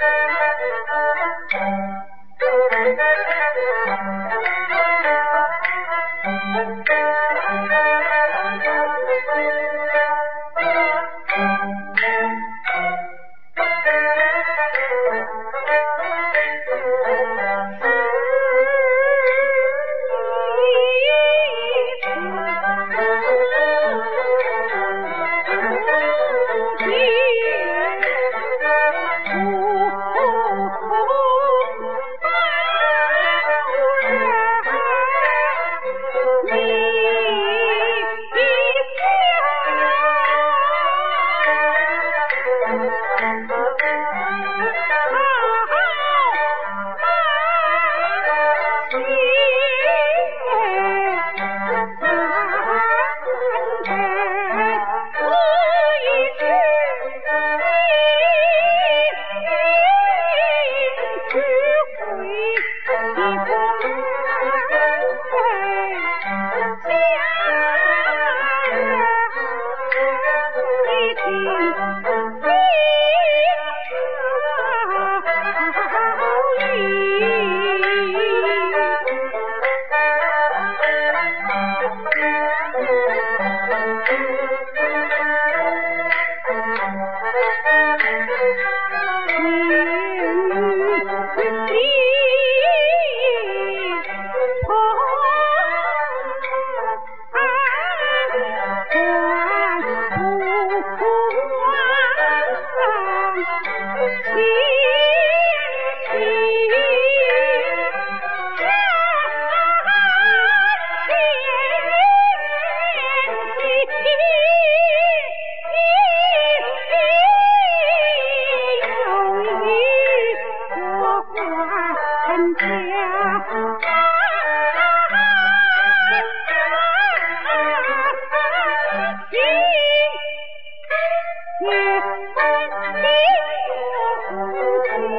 Thank you. 你。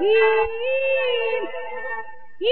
一一